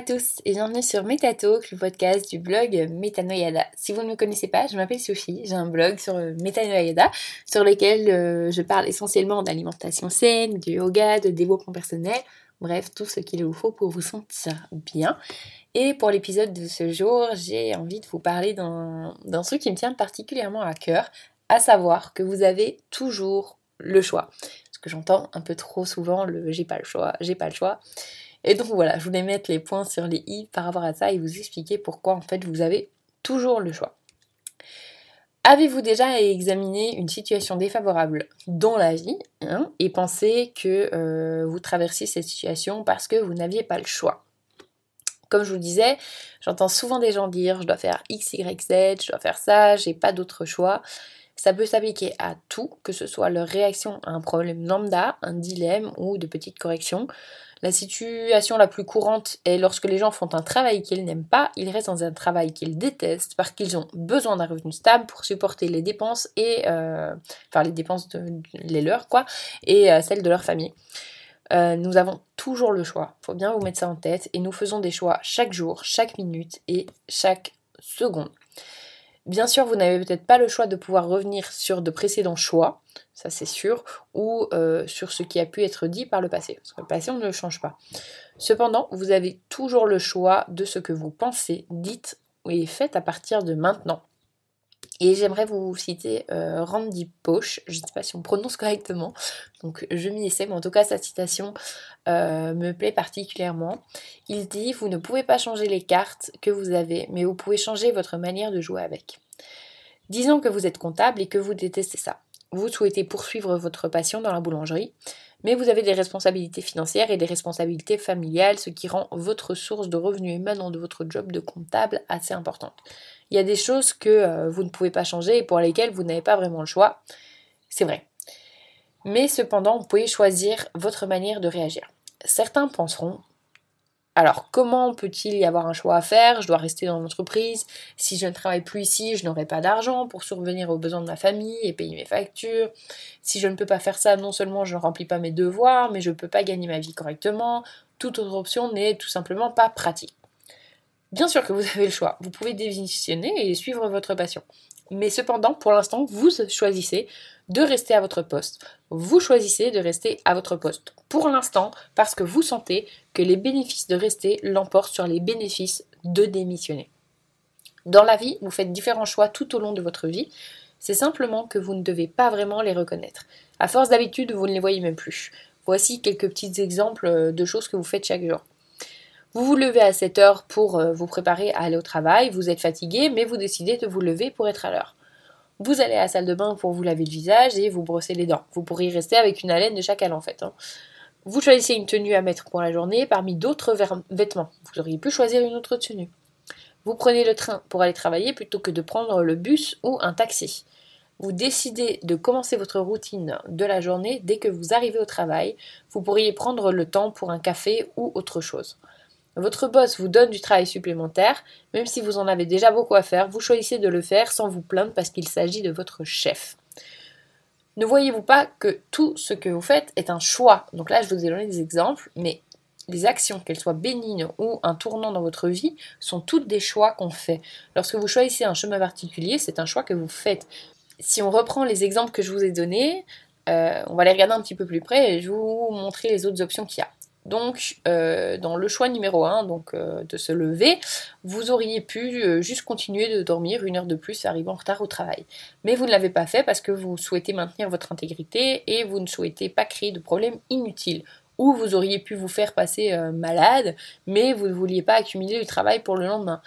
à tous et bienvenue sur Metatalk, le podcast du blog Metanoyada. Si vous ne me connaissez pas, je m'appelle Sophie, j'ai un blog sur euh, Metanoyada sur lequel euh, je parle essentiellement d'alimentation saine, de yoga, de développement personnel, bref, tout ce qu'il vous faut pour vous sentir bien. Et pour l'épisode de ce jour, j'ai envie de vous parler d'un truc qui me tient particulièrement à cœur, à savoir que vous avez toujours le choix. Ce que j'entends un peu trop souvent, le j'ai pas le choix, j'ai pas le choix. Et donc voilà, je voulais mettre les points sur les i par rapport à ça et vous expliquer pourquoi en fait vous avez toujours le choix. Avez-vous déjà examiné une situation défavorable dans la vie hein, et pensé que euh, vous traversiez cette situation parce que vous n'aviez pas le choix? Comme je vous disais, j'entends souvent des gens dire je dois faire X, Y, Z, je dois faire ça, j'ai pas d'autre choix. Ça peut s'appliquer à tout, que ce soit leur réaction à un problème lambda, un dilemme ou de petites corrections. La situation la plus courante est lorsque les gens font un travail qu'ils n'aiment pas, ils restent dans un travail qu'ils détestent parce qu'ils ont besoin d'un revenu stable pour supporter les dépenses et euh, enfin les dépenses de les leurs quoi et euh, celles de leur famille. Euh, nous avons toujours le choix. Faut bien vous mettre ça en tête et nous faisons des choix chaque jour, chaque minute et chaque seconde. Bien sûr, vous n'avez peut-être pas le choix de pouvoir revenir sur de précédents choix, ça c'est sûr, ou euh, sur ce qui a pu être dit par le passé, parce que le passé on ne le change pas. Cependant, vous avez toujours le choix de ce que vous pensez, dites et faites à partir de maintenant. Et j'aimerais vous citer euh, Randy Poche, je ne sais pas si on prononce correctement, donc je m'y essaie, mais en tout cas sa citation euh, me plaît particulièrement. Il dit Vous ne pouvez pas changer les cartes que vous avez, mais vous pouvez changer votre manière de jouer avec. Disons que vous êtes comptable et que vous détestez ça. Vous souhaitez poursuivre votre passion dans la boulangerie, mais vous avez des responsabilités financières et des responsabilités familiales, ce qui rend votre source de revenus émanant de votre job de comptable assez importante. Il y a des choses que euh, vous ne pouvez pas changer et pour lesquelles vous n'avez pas vraiment le choix. C'est vrai. Mais cependant, vous pouvez choisir votre manière de réagir. Certains penseront alors, comment peut-il y avoir un choix à faire? Je dois rester dans l'entreprise. Si je ne travaille plus ici, je n'aurai pas d'argent pour survenir aux besoins de ma famille et payer mes factures. Si je ne peux pas faire ça, non seulement je ne remplis pas mes devoirs, mais je ne peux pas gagner ma vie correctement. Toute autre option n'est tout simplement pas pratique. Bien sûr que vous avez le choix. Vous pouvez démissionner et suivre votre passion. Mais cependant, pour l'instant, vous choisissez de rester à votre poste. Vous choisissez de rester à votre poste. Pour l'instant, parce que vous sentez que les bénéfices de rester l'emportent sur les bénéfices de démissionner. Dans la vie, vous faites différents choix tout au long de votre vie. C'est simplement que vous ne devez pas vraiment les reconnaître. À force d'habitude, vous ne les voyez même plus. Voici quelques petits exemples de choses que vous faites chaque jour. Vous vous levez à 7 heures pour euh, vous préparer à aller au travail, vous êtes fatigué, mais vous décidez de vous lever pour être à l'heure. Vous allez à la salle de bain pour vous laver le visage et vous brosser les dents. Vous pourriez rester avec une haleine de chacal en fait. Hein. Vous choisissez une tenue à mettre pour la journée parmi d'autres vêtements. Vous auriez pu choisir une autre tenue. Vous prenez le train pour aller travailler plutôt que de prendre le bus ou un taxi. Vous décidez de commencer votre routine de la journée dès que vous arrivez au travail. Vous pourriez prendre le temps pour un café ou autre chose. Votre boss vous donne du travail supplémentaire, même si vous en avez déjà beaucoup à faire, vous choisissez de le faire sans vous plaindre parce qu'il s'agit de votre chef. Ne voyez-vous pas que tout ce que vous faites est un choix? Donc là, je vous ai donné des exemples, mais les actions, qu'elles soient bénignes ou un tournant dans votre vie, sont toutes des choix qu'on fait. Lorsque vous choisissez un chemin particulier, c'est un choix que vous faites. Si on reprend les exemples que je vous ai donnés, euh, on va les regarder un petit peu plus près et je vais vous montrer les autres options qu'il y a. Donc, euh, dans le choix numéro 1, donc euh, de se lever, vous auriez pu euh, juste continuer de dormir une heure de plus arrivant en retard au travail. Mais vous ne l'avez pas fait parce que vous souhaitez maintenir votre intégrité et vous ne souhaitez pas créer de problèmes inutiles. Ou vous auriez pu vous faire passer malade, mais vous ne vouliez pas accumuler du travail pour le lendemain.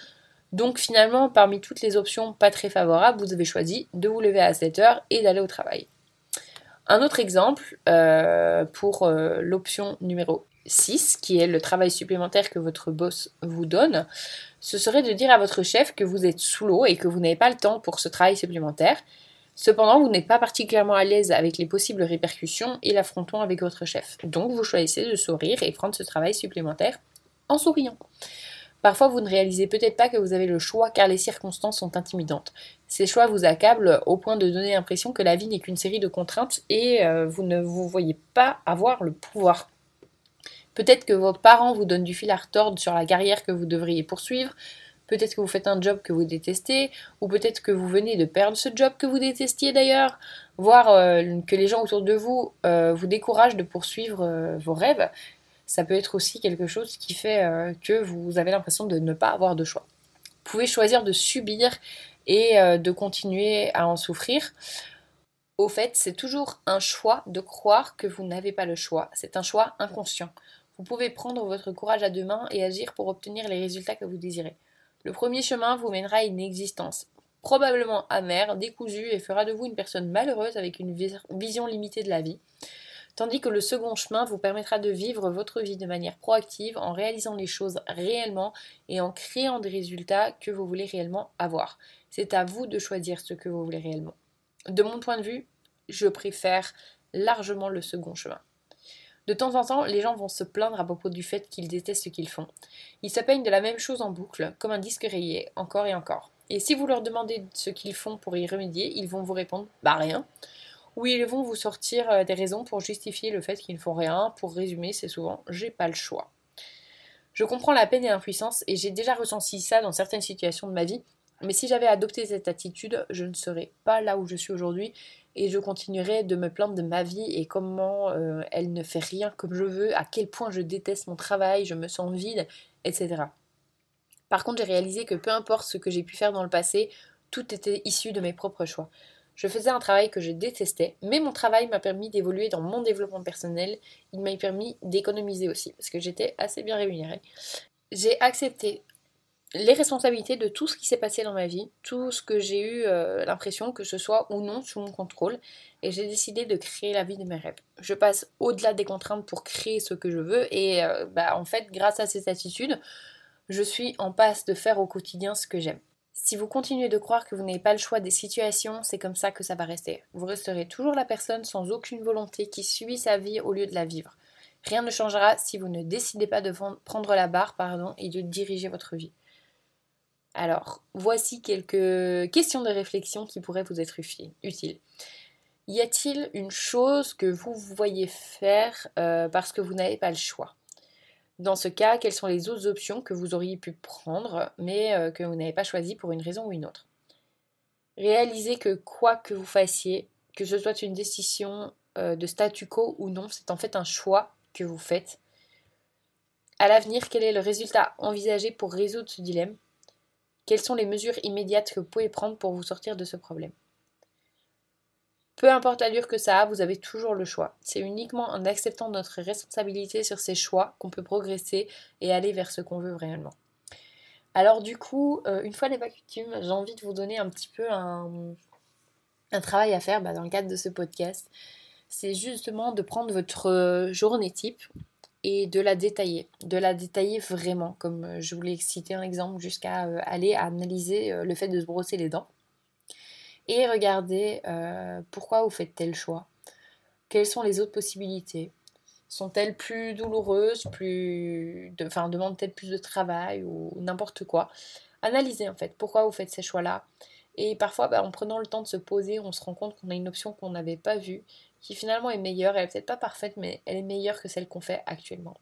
Donc finalement, parmi toutes les options pas très favorables, vous avez choisi de vous lever à 7 heures et d'aller au travail. Un autre exemple pour l'option numéro 6, qui est le travail supplémentaire que votre boss vous donne, ce serait de dire à votre chef que vous êtes sous l'eau et que vous n'avez pas le temps pour ce travail supplémentaire. Cependant, vous n'êtes pas particulièrement à l'aise avec les possibles répercussions et l'affrontement avec votre chef. Donc, vous choisissez de sourire et prendre ce travail supplémentaire en souriant. Parfois, vous ne réalisez peut-être pas que vous avez le choix car les circonstances sont intimidantes. Ces choix vous accablent au point de donner l'impression que la vie n'est qu'une série de contraintes et euh, vous ne vous voyez pas avoir le pouvoir Peut-être que vos parents vous donnent du fil à retordre sur la carrière que vous devriez poursuivre. Peut-être que vous faites un job que vous détestez, ou peut-être que vous venez de perdre ce job que vous détestiez d'ailleurs, voire euh, que les gens autour de vous euh, vous découragent de poursuivre euh, vos rêves. Ça peut être aussi quelque chose qui fait que vous avez l'impression de ne pas avoir de choix. Vous pouvez choisir de subir et de continuer à en souffrir. Au fait, c'est toujours un choix de croire que vous n'avez pas le choix. C'est un choix inconscient. Vous pouvez prendre votre courage à deux mains et agir pour obtenir les résultats que vous désirez. Le premier chemin vous mènera à une existence probablement amère, décousue et fera de vous une personne malheureuse avec une vision limitée de la vie. Tandis que le second chemin vous permettra de vivre votre vie de manière proactive en réalisant les choses réellement et en créant des résultats que vous voulez réellement avoir. C'est à vous de choisir ce que vous voulez réellement. De mon point de vue, je préfère largement le second chemin. De temps en temps, les gens vont se plaindre à propos du fait qu'ils détestent ce qu'ils font. Ils se peignent de la même chose en boucle, comme un disque rayé, encore et encore. Et si vous leur demandez ce qu'ils font pour y remédier, ils vont vous répondre Bah rien. Ou ils vont vous sortir euh, des raisons pour justifier le fait qu'ils ne font rien. Pour résumer, c'est souvent J'ai pas le choix. Je comprends la peine et l'impuissance et j'ai déjà ressenti ça dans certaines situations de ma vie. Mais si j'avais adopté cette attitude, je ne serais pas là où je suis aujourd'hui et je continuerai de me plaindre de ma vie et comment euh, elle ne fait rien comme je veux, à quel point je déteste mon travail, je me sens vide, etc. Par contre, j'ai réalisé que peu importe ce que j'ai pu faire dans le passé, tout était issu de mes propres choix. Je faisais un travail que je détestais, mais mon travail m'a permis d'évoluer dans mon développement personnel, il m'a permis d'économiser aussi, parce que j'étais assez bien rémunérée. J'ai accepté les responsabilités de tout ce qui s'est passé dans ma vie, tout ce que j'ai eu euh, l'impression que ce soit ou non sous mon contrôle, et j'ai décidé de créer la vie de mes rêves. Je passe au-delà des contraintes pour créer ce que je veux, et euh, bah, en fait, grâce à cette attitude, je suis en passe de faire au quotidien ce que j'aime. Si vous continuez de croire que vous n'avez pas le choix des situations, c'est comme ça que ça va rester. Vous resterez toujours la personne sans aucune volonté qui subit sa vie au lieu de la vivre. Rien ne changera si vous ne décidez pas de prendre la barre pardon, et de diriger votre vie. Alors, voici quelques questions de réflexion qui pourraient vous être utiles. Y a-t-il une chose que vous voyez faire euh, parce que vous n'avez pas le choix? Dans ce cas, quelles sont les autres options que vous auriez pu prendre mais euh, que vous n'avez pas choisi pour une raison ou une autre? Réalisez que quoi que vous fassiez, que ce soit une décision euh, de statu quo ou non, c'est en fait un choix que vous faites. À l'avenir, quel est le résultat envisagé pour résoudre ce dilemme? Quelles sont les mesures immédiates que vous pouvez prendre pour vous sortir de ce problème? Peu importe l'allure que ça a, vous avez toujours le choix. C'est uniquement en acceptant notre responsabilité sur ces choix qu'on peut progresser et aller vers ce qu'on veut réellement. Alors du coup, euh, une fois n'est pas coutume, j'ai envie de vous donner un petit peu un, travail à faire bah, dans le cadre de ce podcast. C'est justement de prendre votre journée type, et de la détailler, de la détailler vraiment, comme euh, je voulais citer un exemple, jusqu'à euh, aller analyser euh, le fait de se brosser les dents et regarder pourquoi vous faites tel choix, quelles sont les autres possibilités, sont-elles plus douloureuses, plus, enfin demandent-elles plus de travail ou n'importe quoi? Analysez en fait pourquoi vous faites ces choix-là. Et parfois, bah, en prenant le temps de se poser, on se rend compte qu'on a une option qu'on n'avait pas vue qui finalement est meilleure. Elle est peut-être pas parfaite, mais elle est meilleure que celle qu'on fait actuellement.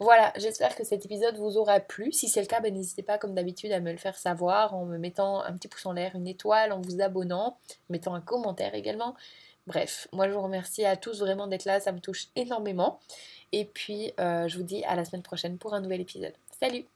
Voilà, j'espère que cet épisode vous aura plu. Si c'est le cas, ben, n'hésitez pas comme d'habitude à me le faire savoir en me mettant un petit pouce en l'air, une étoile, en vous abonnant, mettant un commentaire également. Bref, moi je vous remercie à tous vraiment d'être là, ça me touche énormément. Et puis euh, je vous dis à la semaine prochaine pour un nouvel épisode. Salut